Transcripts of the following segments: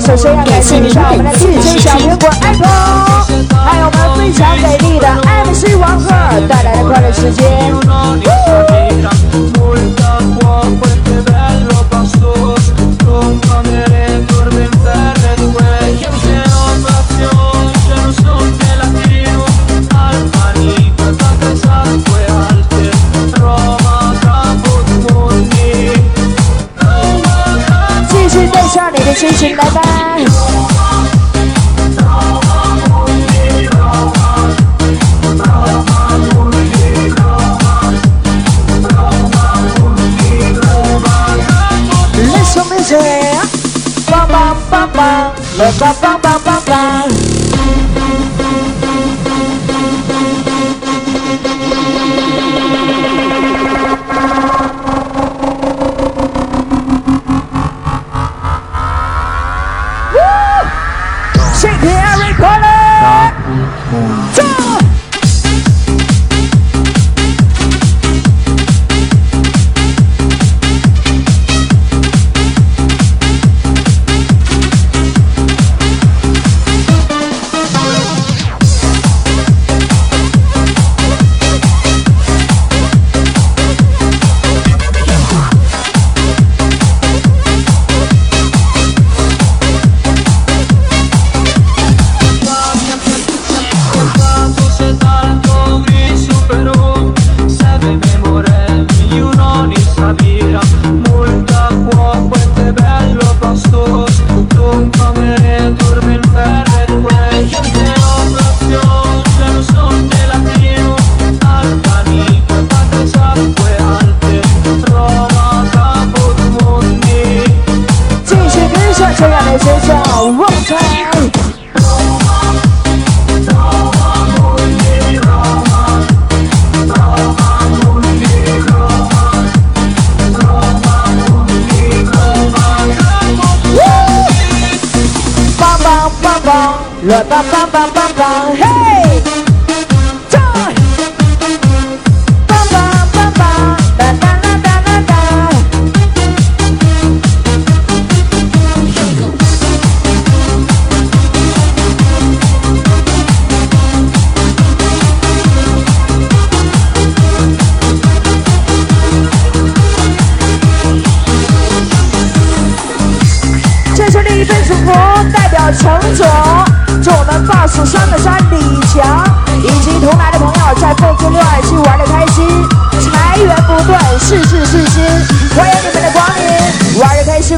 首先要感谢一下我们的汽车小苹果 apple 还有我们非常美丽的 mc 王贺带来的快乐时间。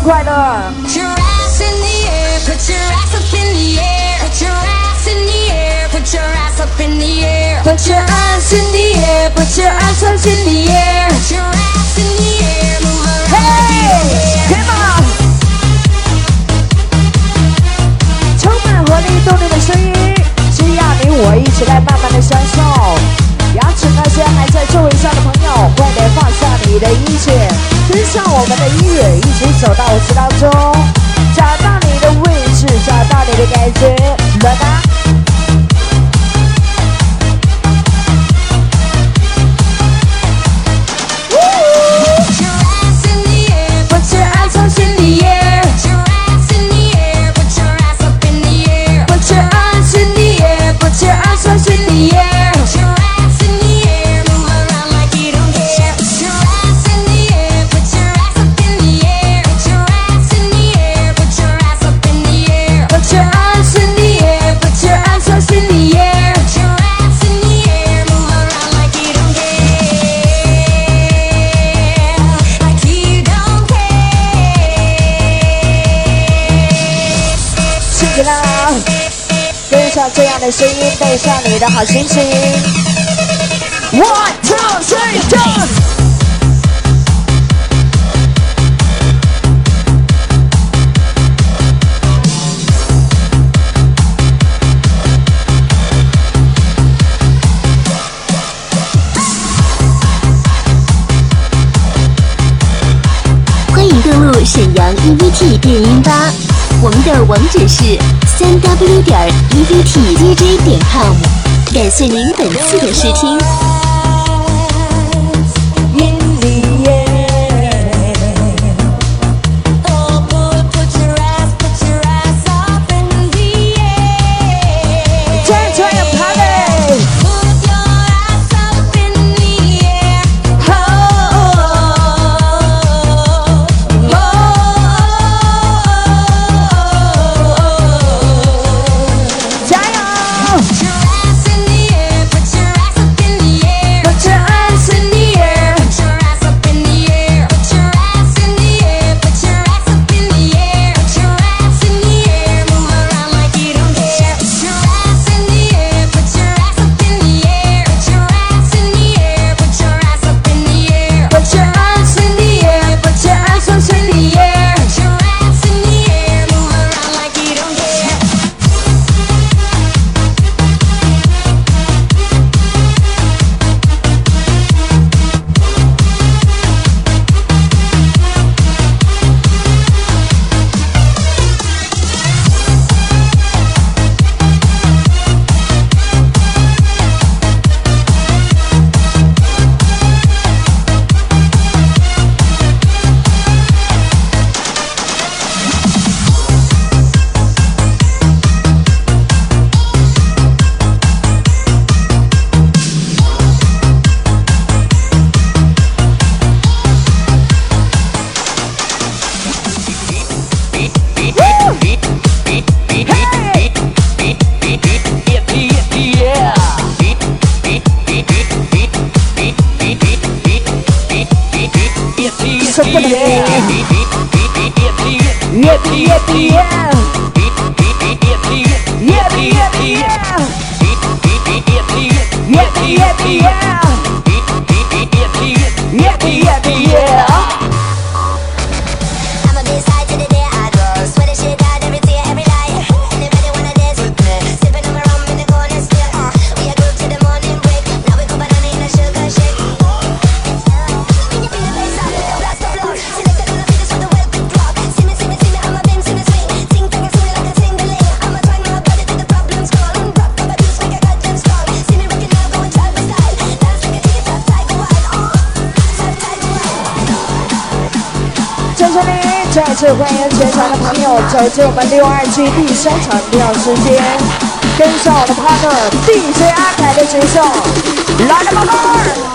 right. Put your ass in the air, put your ass up in the air, put your ass in the air, put your ass up in the air, put your ass 上我们的音乐，一起走到舞池当中，找到你的位置，找到你的感觉，来吧。声音带上你的好心情 one two three go 欢迎登录沈阳 e vt 电音吧。我们的网址是三 w 点儿 evt dj 点 com，感谢您本次的试听。走进我们六二 G 第三场，不要时间，跟上我的 partner，DJ 阿凯的节奏，来吧，宝贝儿。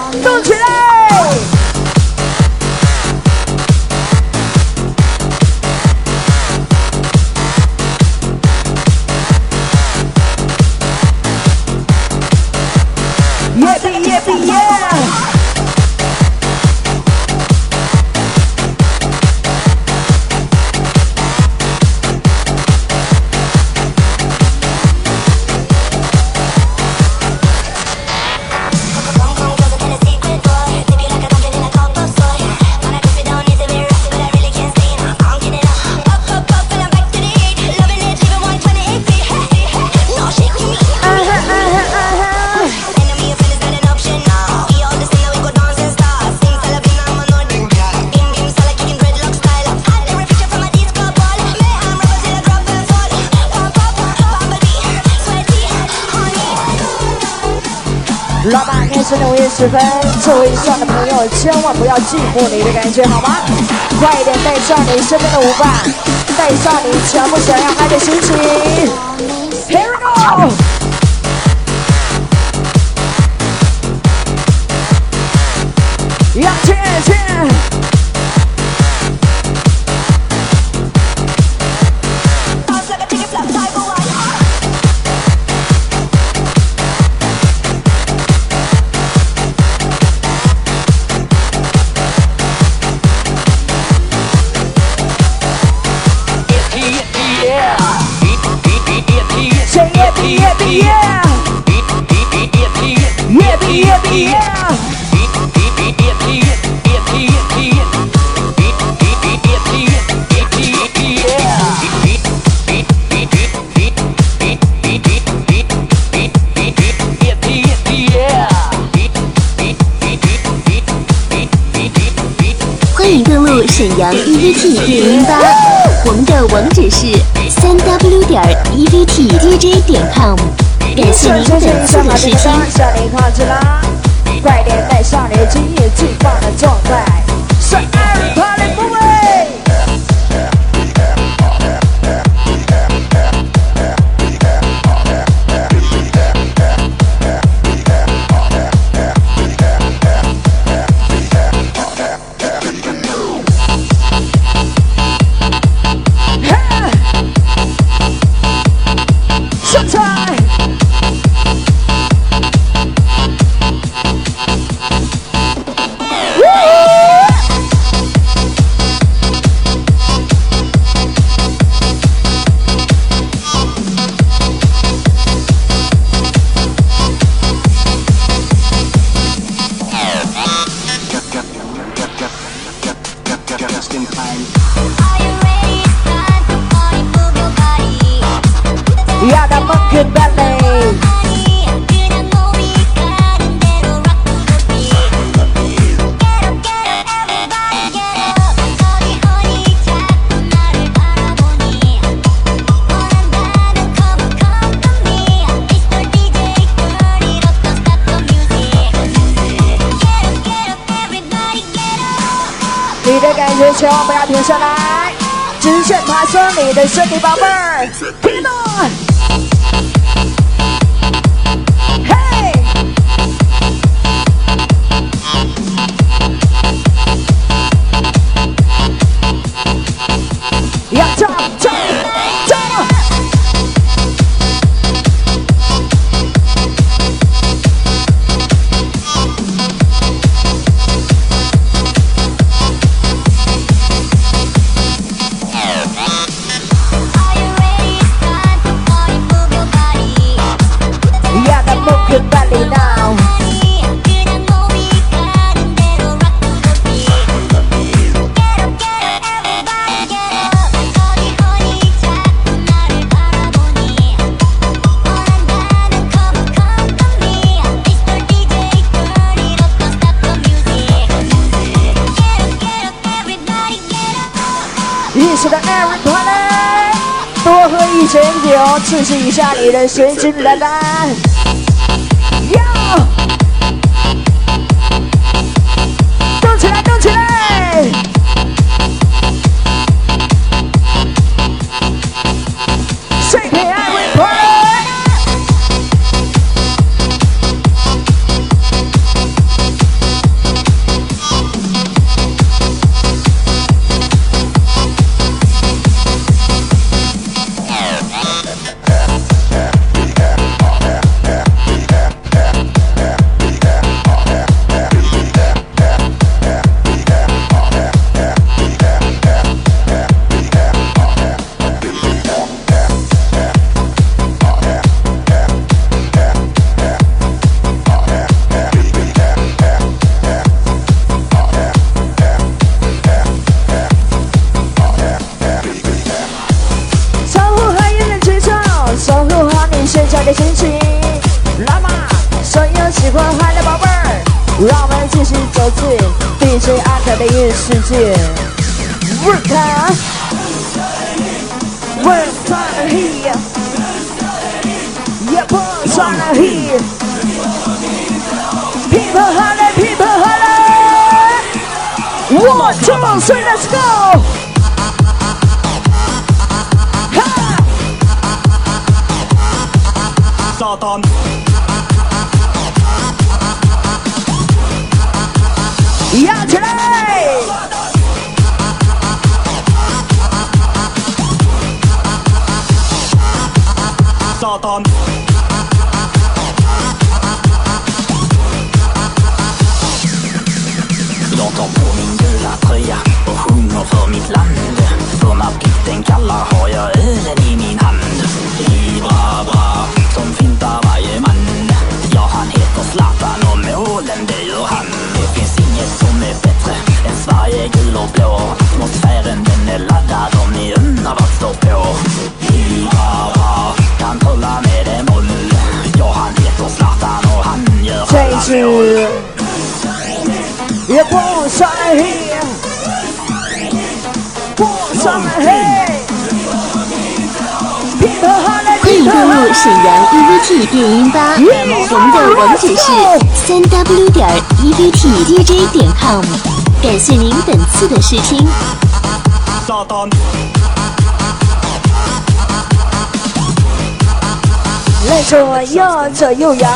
十分，座位上的朋友千万不要寂寞，你的感觉好吗？快一点带上你身边的舞伴，带上你全部想要嗨的心情。Here we go。T 育音吧我们的网址是三 w 点 e vt dj 点 com 感谢您粉丝的收听。快点带上你的金最棒的状酒，刺激一下你的神经丹丹。哟，欢嗨的宝贝儿，让我们继续走进 DJ 阿凯的音乐世界。Work time, work time here, yeah, work time here. People holla, people holla. One, two, three, let's go. 哈！撒欢迎登录沈阳 EVT 电音吧，我们的网址是三 w 点 EVT DJ 点 com。感谢您本次的试听。左右左右摇，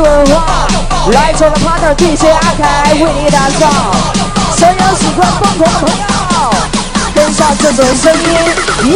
文化，来自我的 partner DJ 阿凯为你打造。所有喜欢疯狂的朋友，跟上这种声音，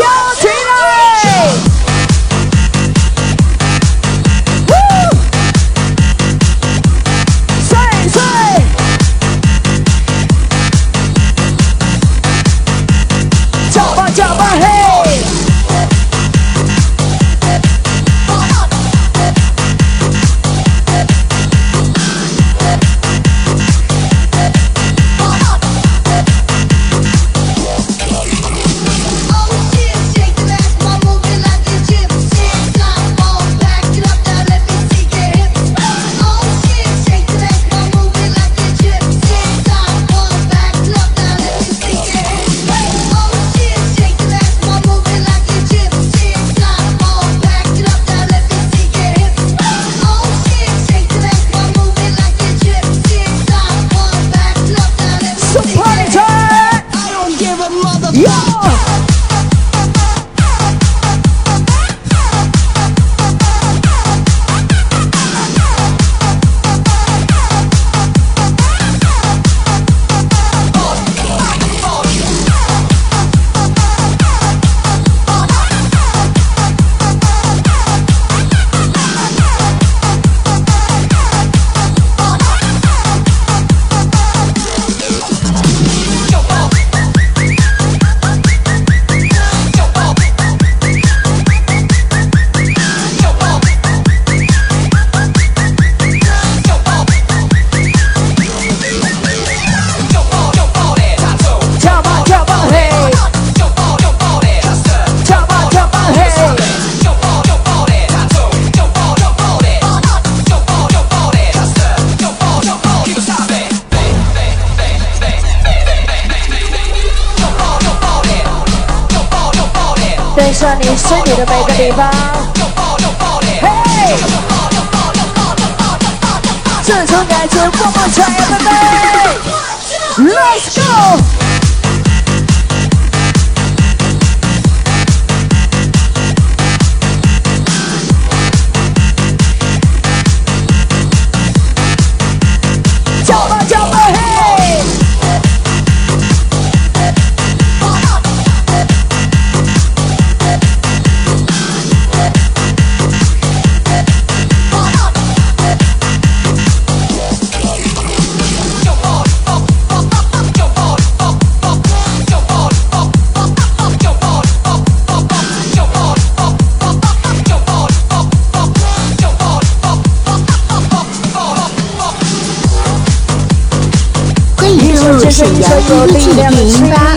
身体的每个地方。嘿，这时候你还觉得过不？拜拜，let's go。沈阳 evt 电音吧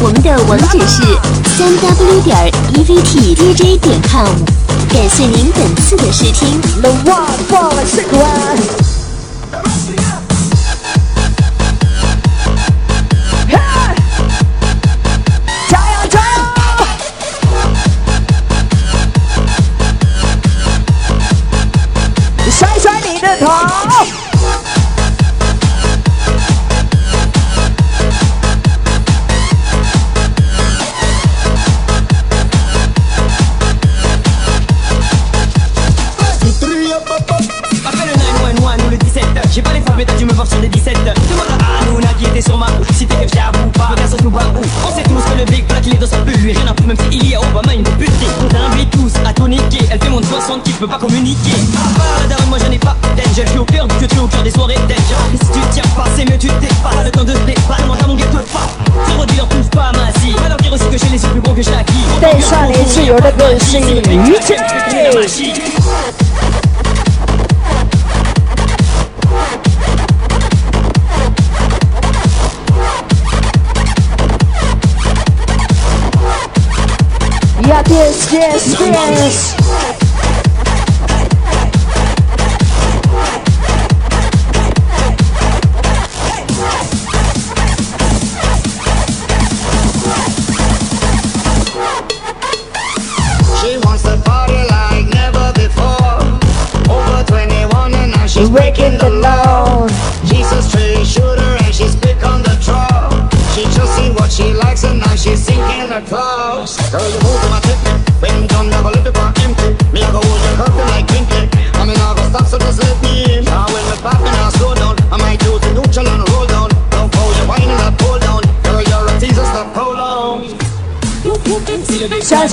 我们的网址是三 w 点 evt dj 点 com 感谢您本次的试听 the one for six, one singing. You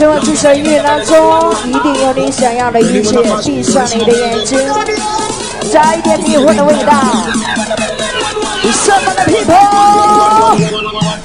千万次神遇当中一定有你想要的一切闭上你的眼睛加一点迷惑的味道。你身旁的 people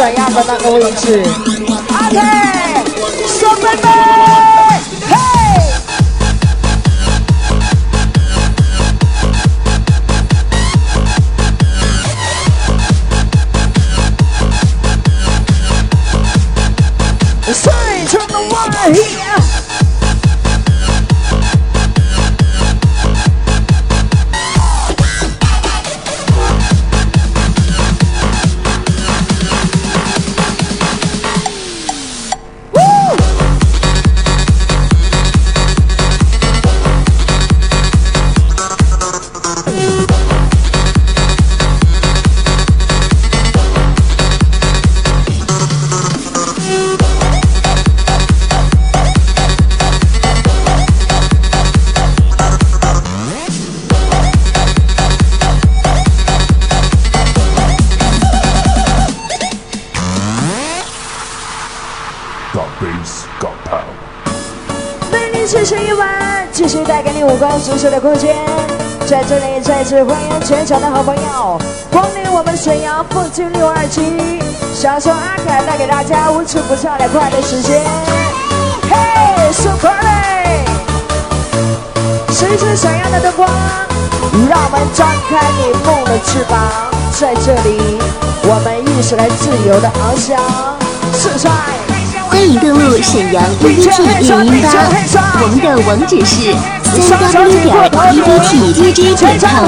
这样的那个位置。光十色的空间。在这里再次欢迎全场的好朋友光临我们沈阳凤金六二七，享受阿凯带给大家无处不在的快乐时间。嘿，Super 嘞！随着闪耀的灯光，让我们张开你梦的翅膀，在这里，我们一起来自由的翱翔，四帅。欢迎登录沈阳 EVT 练音吧，我们的网址是点 EVT DJ 点 com，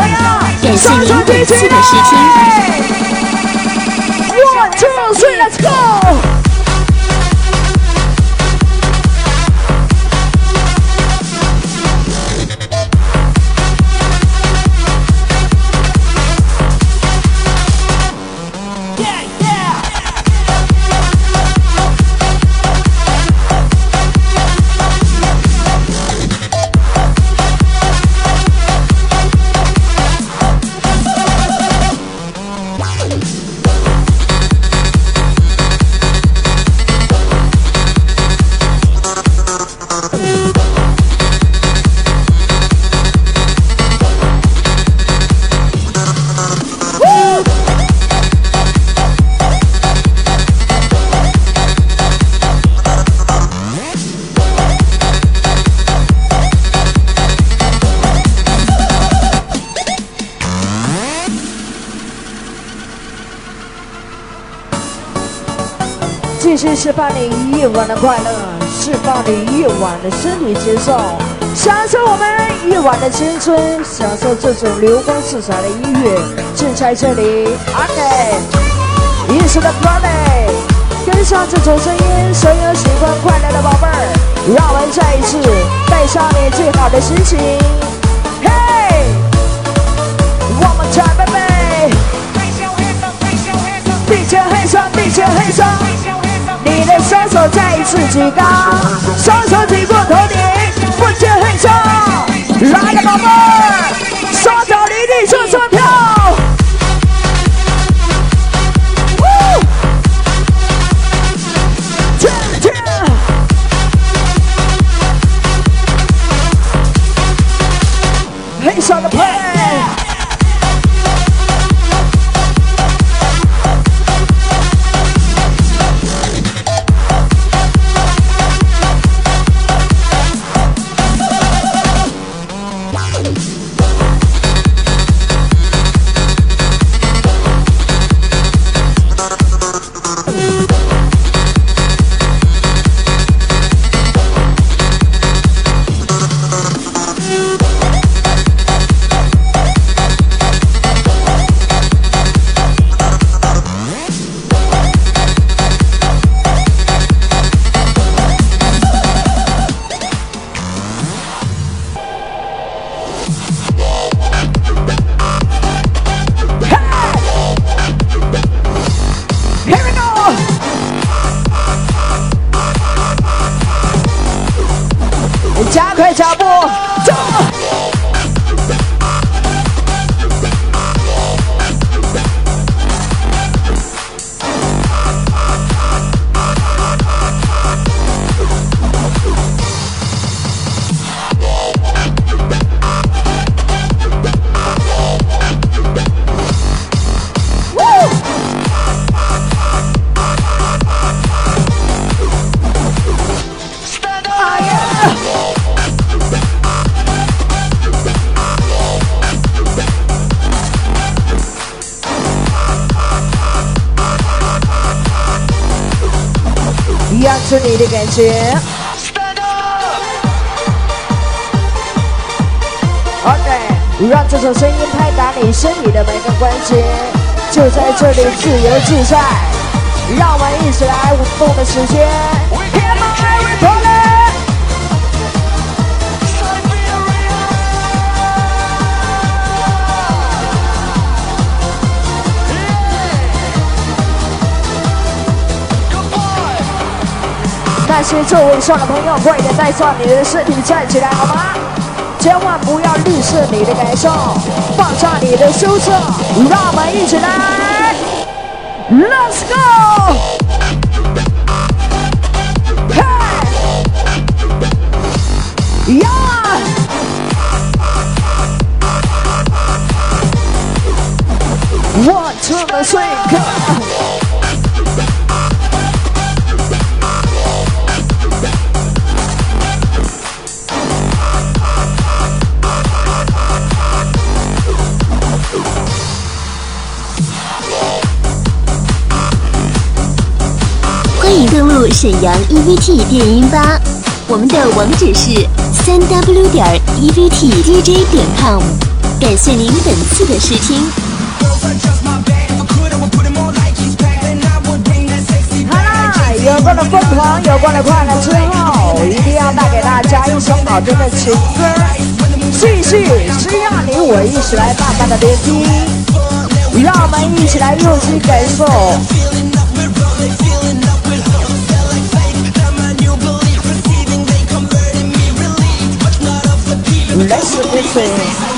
感谢您本次的试听。One, two, three, let's go！继续释放你一夜晚的快乐，释放你一夜晚的身体节奏，享受我们夜晚的青春，享受这种流光四彩的音乐，就在这里。OK，一时的 party，跟上这种声音，所有喜欢快乐的宝贝儿，让我们再一次带上你最好的心情。嘿，我们 time baby，地球黑上，地球黑上。你的双手再一次举高，双手举过头顶，不接黑手。来了，宝贝，双脚离地双双跳。觉。OK，让这首声音拍打你身体的每个关节，就在这里自由自在。让我们一起来舞动的时间。那些这位上的朋友快点带上你的饰品站起来好吗？千万不要吝啬你的感受放下你的羞涩让我们一起来 let's go 嘿！呀 one two three go 登录沈阳 evt 电音吧我们的网址是三 w 点 evt dj 点 com 感谢您本次的试听。来了有过的疯狂有过的快乐之后一定要带给大家一首好听的情歌继续需要你我一起来慢慢的聆听让我们一起来用心感受。That's what they're.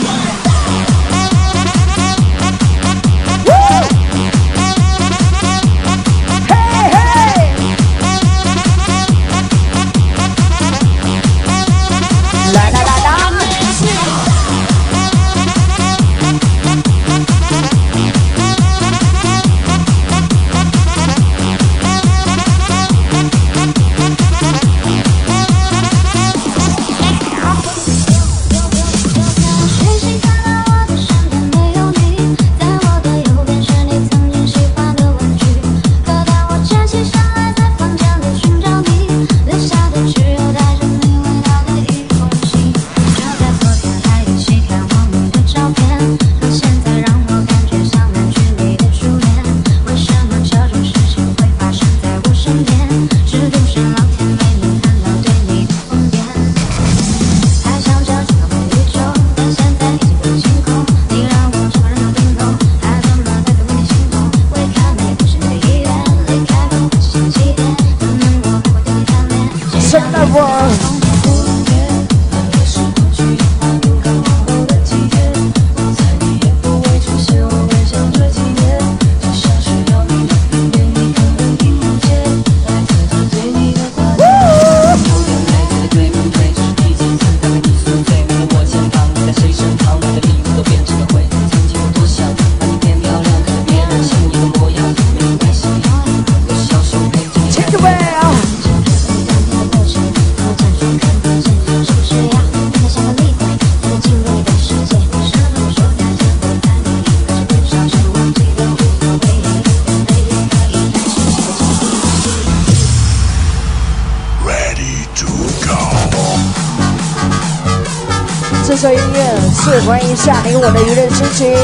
我的一日之情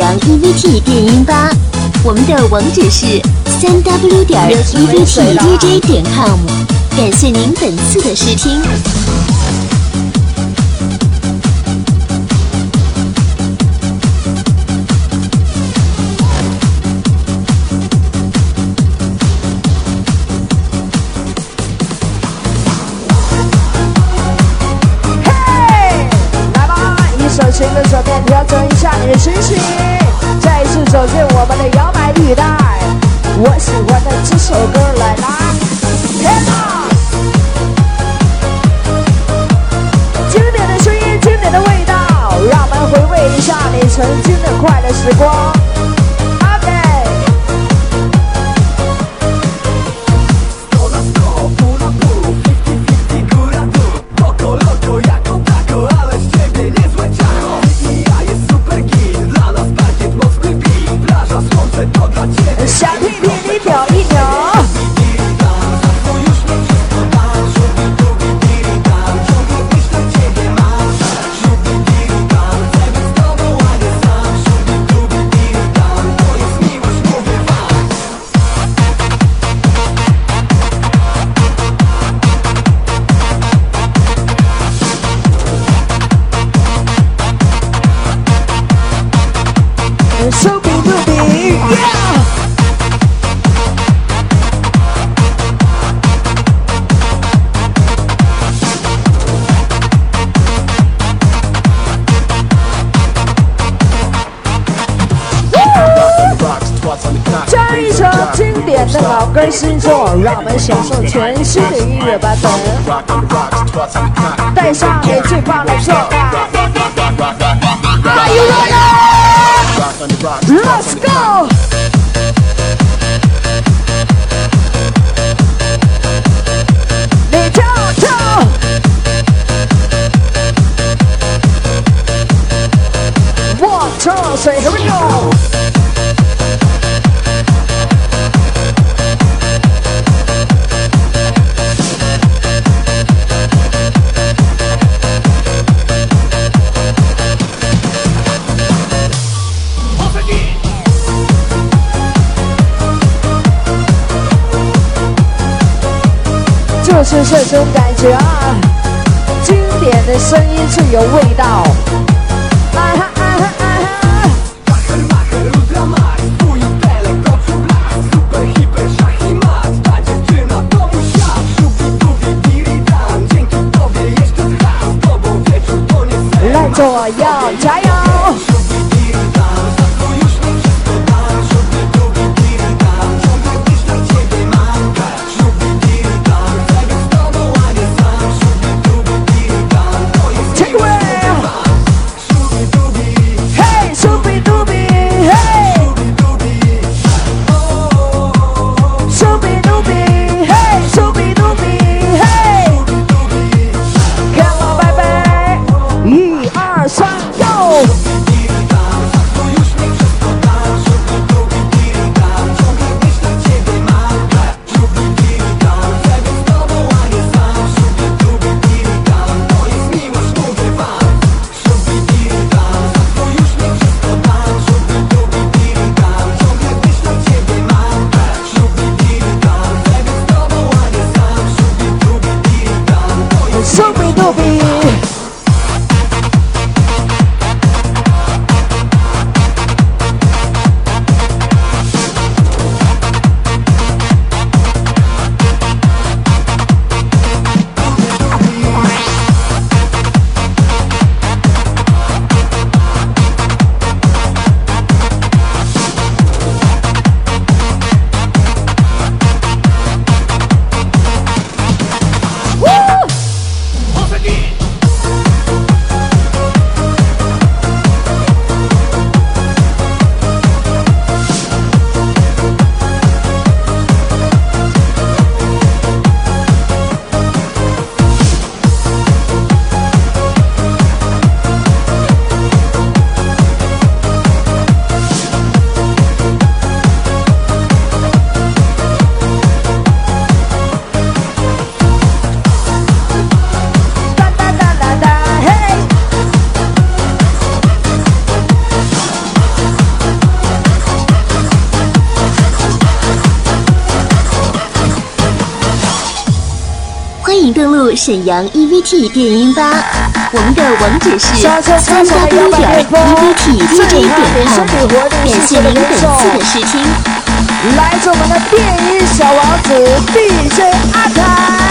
阳 EVT 电音吧，我们的网址是三 w 点 EVTDJ 点 com，感谢您本次的试听。嘿，来吧，一首情歌手面调整一下你的心情，走进我们的摇摆地带。我喜欢的这首歌来啦，天哪！经典的声音，经典的味道，让我们回味一下你曾经的快乐时光。享受全新的音乐这种感觉啊！经典的声音最有味道。来左右加油沈阳 EVT 电音吧，我们的网址是三加点 EVT DJ 点 com。感谢您本次的试听，来自我们的电音小王子 DJ 阿凯。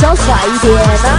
潇洒一点呢。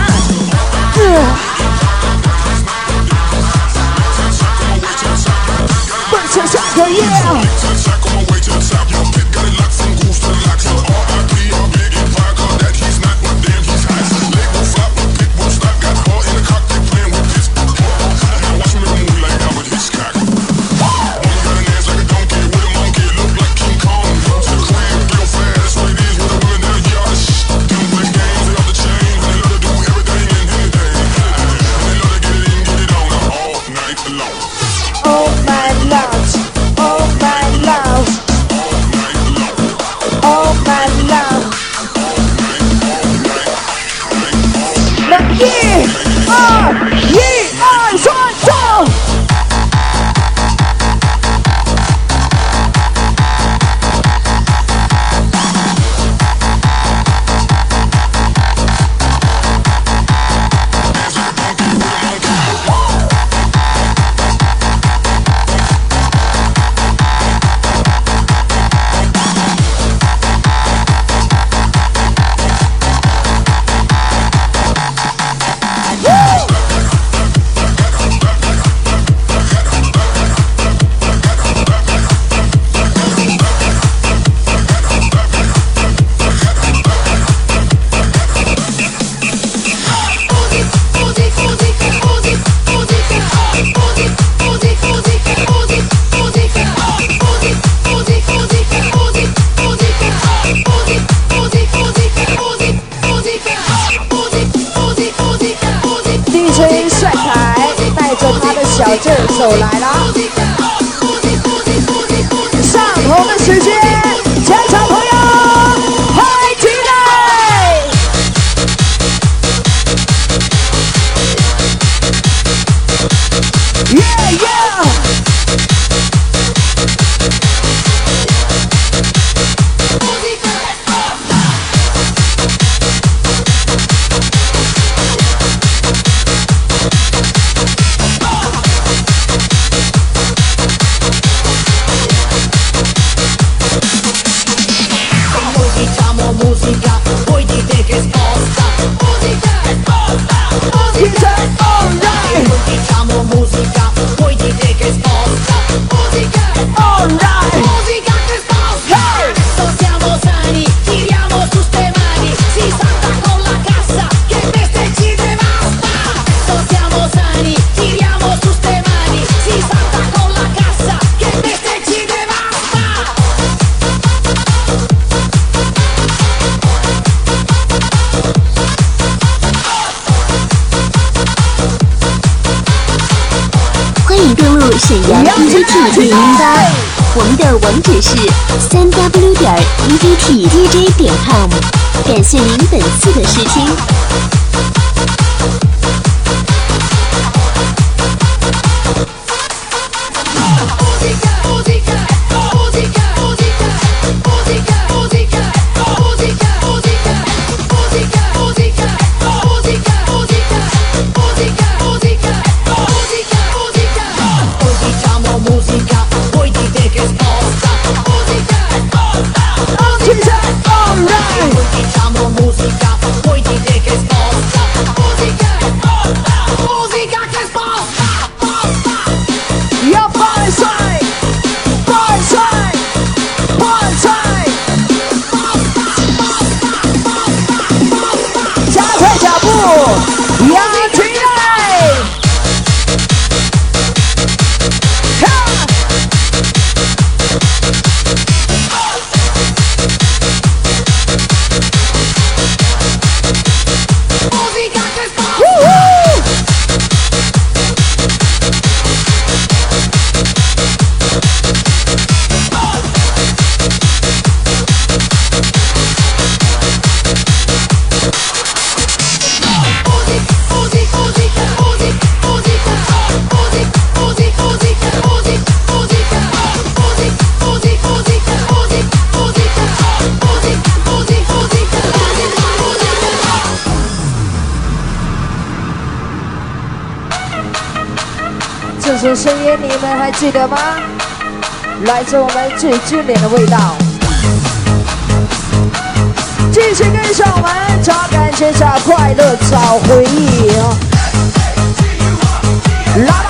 沈阳 EVT 零八，我们的网址是三 w 点 EVT DJ 点 com，感谢您本次的试听。首声音你们还记得吗？来自我们最经典的味道。继续跟上我们，找感情，找快乐，找回忆。来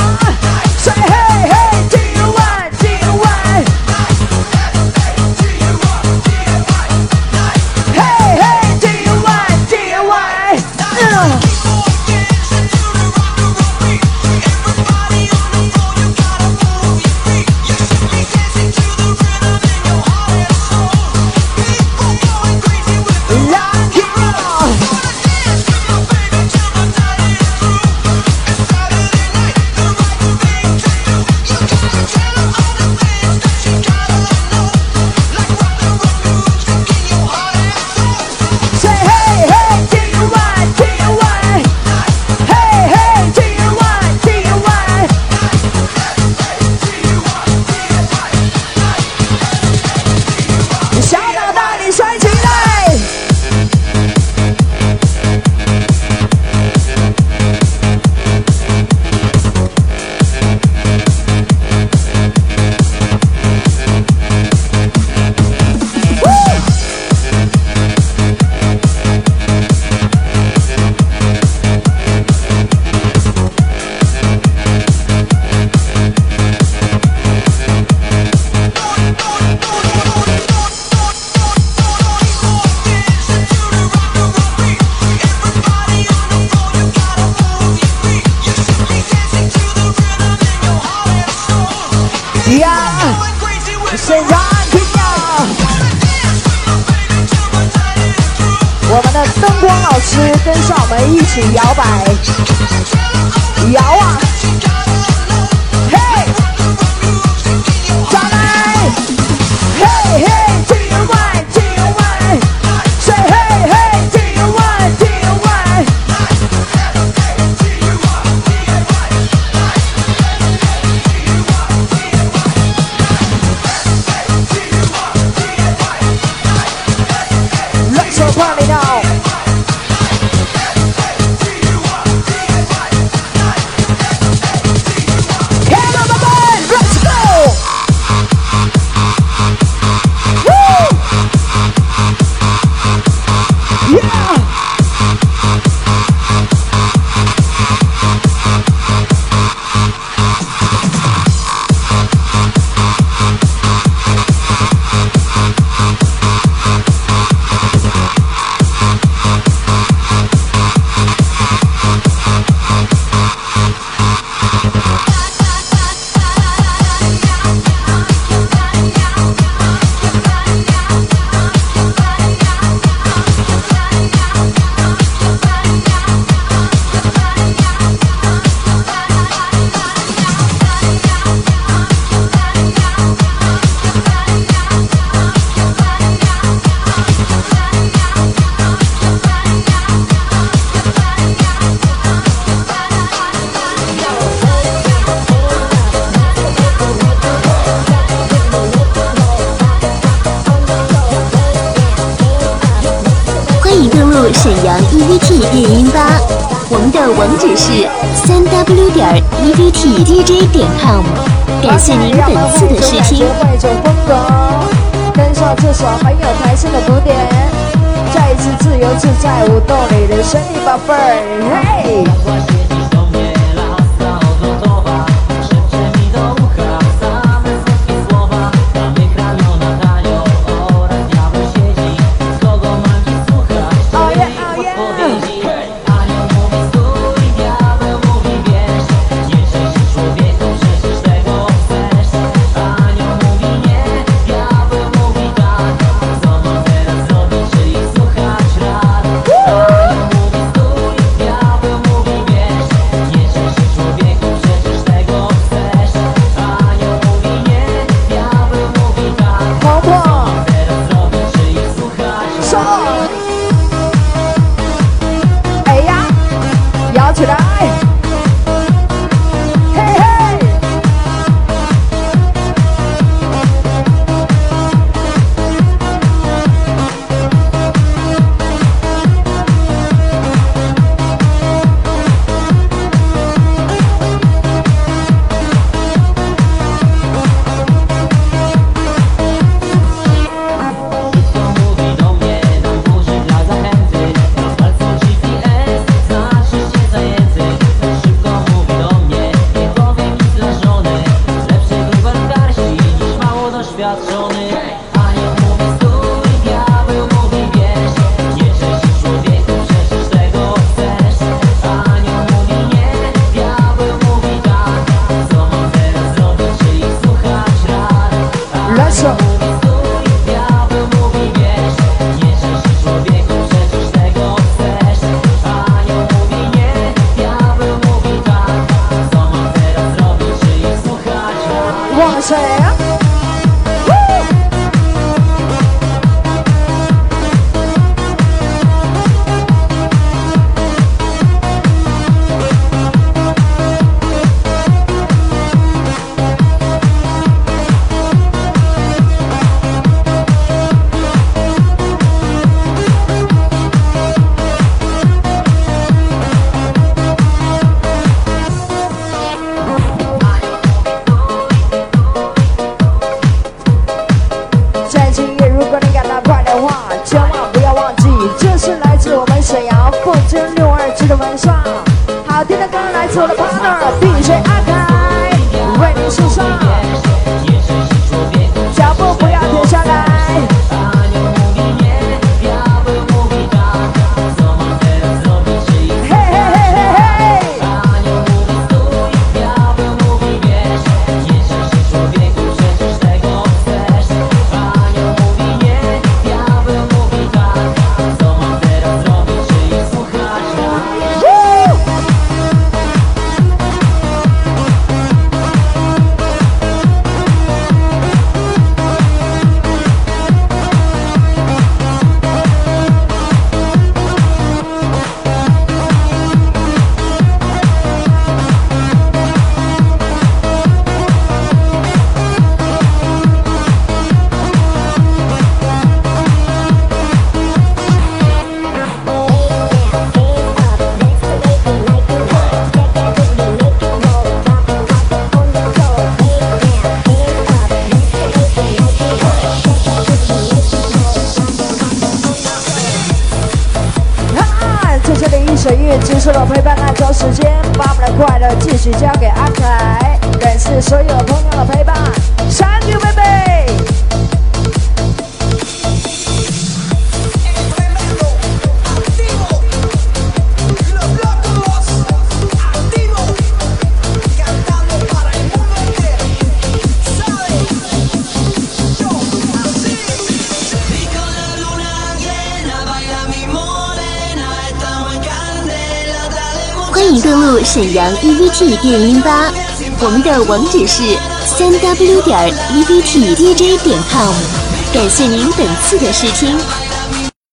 老师跟上我们一起摇摆，摇啊，ok 让我们换一种感觉换一种风格跟上这首很有弹性的古典再一次自由自在舞动你的身体宝贝儿。嘿！t 变音吧我们的网址是三 w 点 ebt dj 点 com 感谢您本次的试听。